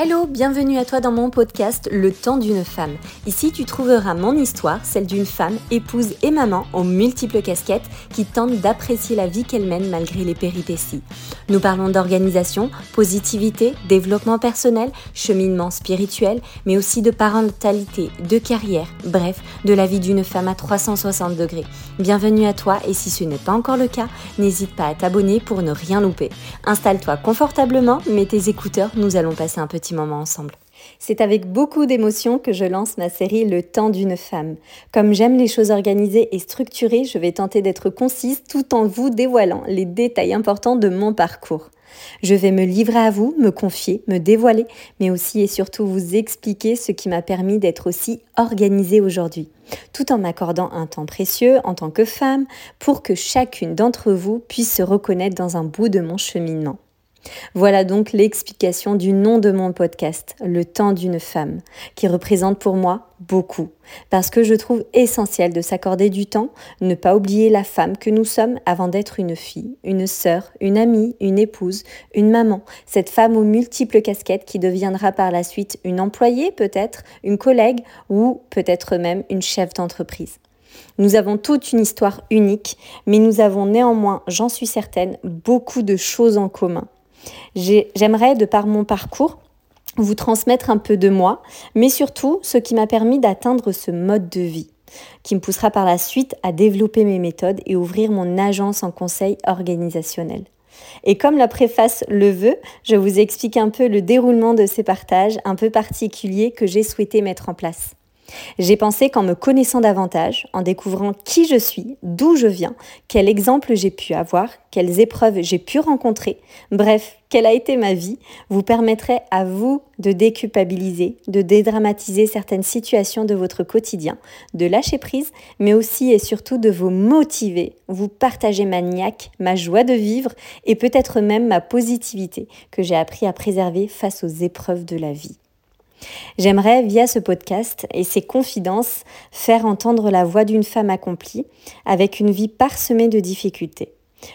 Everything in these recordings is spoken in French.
Hello, bienvenue à toi dans mon podcast Le temps d'une femme. Ici, tu trouveras mon histoire, celle d'une femme, épouse et maman aux multiples casquettes qui tente d'apprécier la vie qu'elle mène malgré les péripéties. Nous parlons d'organisation, positivité, développement personnel, cheminement spirituel, mais aussi de parentalité, de carrière, bref, de la vie d'une femme à 360 degrés. Bienvenue à toi et si ce n'est pas encore le cas, n'hésite pas à t'abonner pour ne rien louper. Installe-toi confortablement, mets tes écouteurs, nous allons passer un petit moment ensemble. C'est avec beaucoup d'émotion que je lance ma série Le temps d'une femme. Comme j'aime les choses organisées et structurées, je vais tenter d'être concise tout en vous dévoilant les détails importants de mon parcours. Je vais me livrer à vous, me confier, me dévoiler, mais aussi et surtout vous expliquer ce qui m'a permis d'être aussi organisée aujourd'hui, tout en m'accordant un temps précieux en tant que femme pour que chacune d'entre vous puisse se reconnaître dans un bout de mon cheminement. Voilà donc l'explication du nom de mon podcast, Le temps d'une femme, qui représente pour moi beaucoup, parce que je trouve essentiel de s'accorder du temps, ne pas oublier la femme que nous sommes avant d'être une fille, une sœur, une amie, une épouse, une maman, cette femme aux multiples casquettes qui deviendra par la suite une employée peut-être, une collègue ou peut-être même une chef d'entreprise. Nous avons toute une histoire unique, mais nous avons néanmoins, j'en suis certaine, beaucoup de choses en commun. J'aimerais, de par mon parcours, vous transmettre un peu de moi, mais surtout ce qui m'a permis d'atteindre ce mode de vie, qui me poussera par la suite à développer mes méthodes et ouvrir mon agence en conseil organisationnel. Et comme la préface le veut, je vous explique un peu le déroulement de ces partages un peu particuliers que j'ai souhaité mettre en place. J'ai pensé qu'en me connaissant davantage, en découvrant qui je suis, d'où je viens, quel exemple j'ai pu avoir, quelles épreuves j'ai pu rencontrer, bref, quelle a été ma vie, vous permettrait à vous de déculpabiliser, de dédramatiser certaines situations de votre quotidien, de lâcher prise, mais aussi et surtout de vous motiver, vous partager ma niaque, ma joie de vivre et peut-être même ma positivité que j'ai appris à préserver face aux épreuves de la vie. J'aimerais, via ce podcast et ses confidences, faire entendre la voix d'une femme accomplie, avec une vie parsemée de difficultés.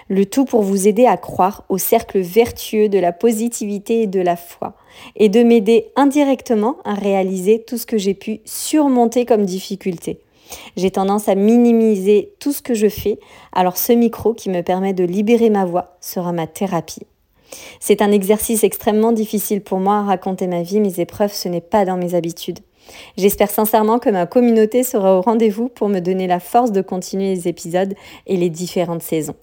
Le tout pour vous aider à croire au cercle vertueux de la positivité et de la foi, et de m'aider indirectement à réaliser tout ce que j'ai pu surmonter comme difficulté. J'ai tendance à minimiser tout ce que je fais, alors ce micro qui me permet de libérer ma voix sera ma thérapie. C'est un exercice extrêmement difficile pour moi à raconter ma vie, mes épreuves, ce n'est pas dans mes habitudes. J'espère sincèrement que ma communauté sera au rendez-vous pour me donner la force de continuer les épisodes et les différentes saisons.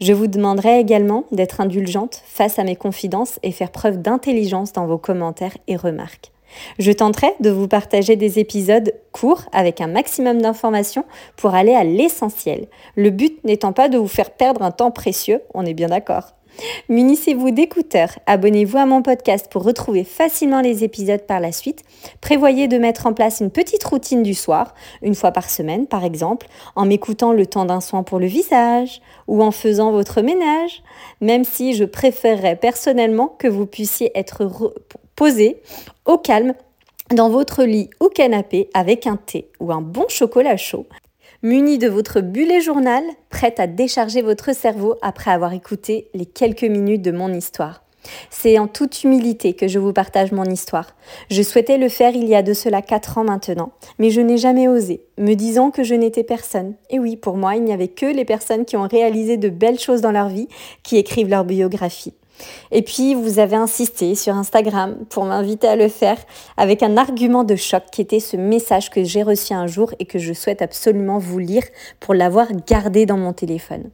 Je vous demanderai également d'être indulgente face à mes confidences et faire preuve d'intelligence dans vos commentaires et remarques. Je tenterai de vous partager des épisodes courts avec un maximum d'informations pour aller à l'essentiel, le but n'étant pas de vous faire perdre un temps précieux, on est bien d'accord. Munissez-vous d'écouteurs, abonnez-vous à mon podcast pour retrouver facilement les épisodes par la suite. Prévoyez de mettre en place une petite routine du soir, une fois par semaine par exemple, en m'écoutant le temps d'un soin pour le visage ou en faisant votre ménage, même si je préférerais personnellement que vous puissiez être posé au calme dans votre lit ou canapé avec un thé ou un bon chocolat chaud muni de votre bullet journal, prête à décharger votre cerveau après avoir écouté les quelques minutes de mon histoire. C'est en toute humilité que je vous partage mon histoire. Je souhaitais le faire il y a de cela quatre ans maintenant, mais je n'ai jamais osé, me disant que je n'étais personne. Et oui, pour moi, il n'y avait que les personnes qui ont réalisé de belles choses dans leur vie qui écrivent leur biographie. Et puis, vous avez insisté sur Instagram pour m'inviter à le faire avec un argument de choc qui était ce message que j'ai reçu un jour et que je souhaite absolument vous lire pour l'avoir gardé dans mon téléphone.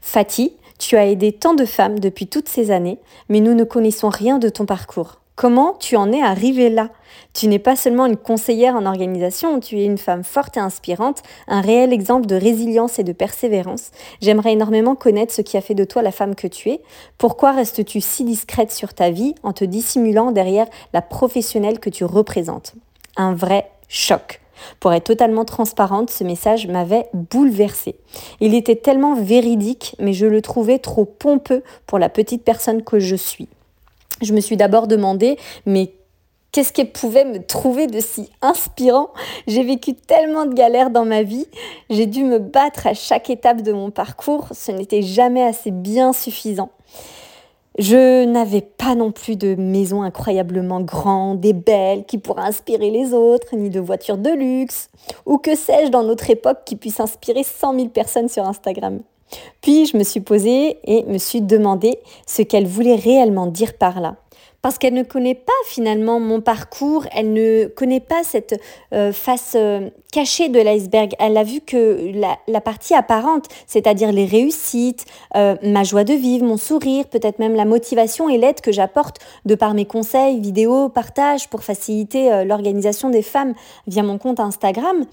Fatih, tu as aidé tant de femmes depuis toutes ces années, mais nous ne connaissons rien de ton parcours. Comment tu en es arrivée là? Tu n'es pas seulement une conseillère en organisation, tu es une femme forte et inspirante, un réel exemple de résilience et de persévérance. J'aimerais énormément connaître ce qui a fait de toi la femme que tu es. Pourquoi restes-tu si discrète sur ta vie en te dissimulant derrière la professionnelle que tu représentes? Un vrai choc. Pour être totalement transparente, ce message m'avait bouleversée. Il était tellement véridique, mais je le trouvais trop pompeux pour la petite personne que je suis. Je me suis d'abord demandé, mais qu'est-ce qu'elle pouvait me trouver de si inspirant? J'ai vécu tellement de galères dans ma vie, j'ai dû me battre à chaque étape de mon parcours, ce n'était jamais assez bien suffisant. Je n'avais pas non plus de maison incroyablement grande et belle qui pourrait inspirer les autres, ni de voiture de luxe, ou que sais-je dans notre époque qui puisse inspirer 100 000 personnes sur Instagram. Puis je me suis posée et me suis demandé ce qu'elle voulait réellement dire par là parce qu'elle ne connaît pas finalement mon parcours, elle ne connaît pas cette euh, face euh, cachée de l'iceberg. Elle a vu que la, partie apparente, c'est-à-dire les réussites, euh, ma joie de vivre, mon sourire, peut-être même la motivation et l'aide que j'apporte de par mes conseils, vidéos, partages pour faciliter l'organisation des femmes via mon compte Instagram,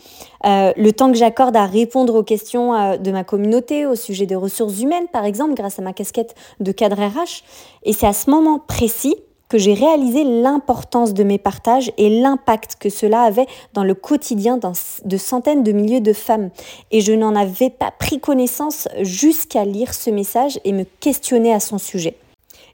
le temps que j'accorde à répondre aux questions de ma communauté au sujet des ressources humaines, par exemple, grâce à ma casquette de cadre RH. Et c'est à ce moment précis que j'ai réalisé l'importance de mes partages et l'impact que cela avait dans le quotidien de centaines de milliers de femmes. Et je n'en avais pas pris connaissance jusqu'à lire ce message et me questionner à son sujet.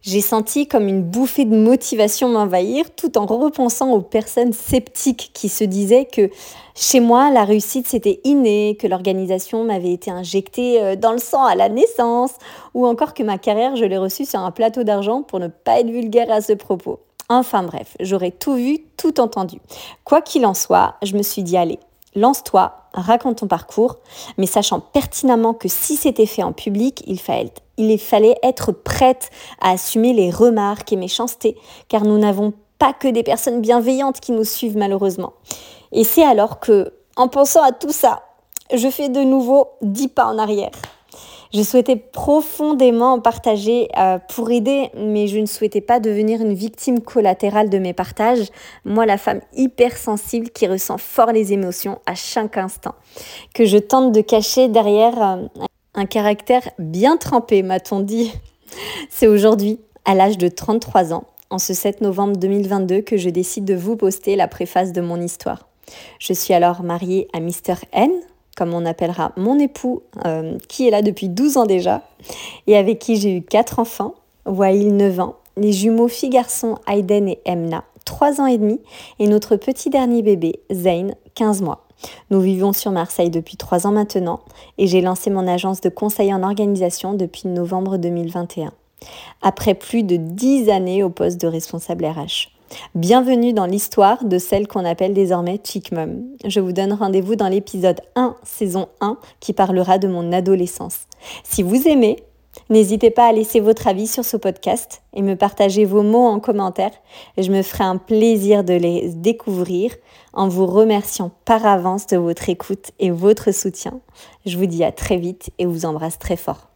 J'ai senti comme une bouffée de motivation m'envahir tout en repensant aux personnes sceptiques qui se disaient que chez moi, la réussite c'était inné, que l'organisation m'avait été injectée euh, dans le sang à la naissance, ou encore que ma carrière, je l'ai reçue sur un plateau d'argent pour ne pas être vulgaire à ce propos. Enfin bref, j'aurais tout vu, tout entendu. Quoi qu'il en soit, je me suis dit allez, lance-toi, raconte ton parcours, mais sachant pertinemment que si c'était fait en public, il fallait, être prête à assumer les remarques et méchancetés, car nous n'avons pas que des personnes bienveillantes qui nous suivent malheureusement. Et c'est alors que, en pensant à tout ça, je fais de nouveau dix pas en arrière. Je souhaitais profondément en partager euh, pour aider, mais je ne souhaitais pas devenir une victime collatérale de mes partages. Moi, la femme hypersensible qui ressent fort les émotions à chaque instant, que je tente de cacher derrière euh, un caractère bien trempé, m'a-t-on dit. C'est aujourd'hui, à l'âge de 33 ans, en ce 7 novembre 2022, que je décide de vous poster la préface de mon histoire. Je suis alors mariée à Mr. N, comme on appellera mon époux, euh, qui est là depuis 12 ans déjà, et avec qui j'ai eu quatre enfants, Wail 9 ans, les jumeaux filles-garçons Aiden et Emna, 3 ans et demi, et notre petit dernier bébé, Zayn, 15 mois. Nous vivons sur Marseille depuis 3 ans maintenant, et j'ai lancé mon agence de conseil en organisation depuis novembre 2021. Après plus de 10 années au poste de responsable RH. Bienvenue dans l'histoire de celle qu'on appelle désormais Chick Mum. Je vous donne rendez-vous dans l'épisode 1, saison 1, qui parlera de mon adolescence. Si vous aimez, n'hésitez pas à laisser votre avis sur ce podcast et me partager vos mots en commentaire. Je me ferai un plaisir de les découvrir en vous remerciant par avance de votre écoute et votre soutien. Je vous dis à très vite et vous embrasse très fort.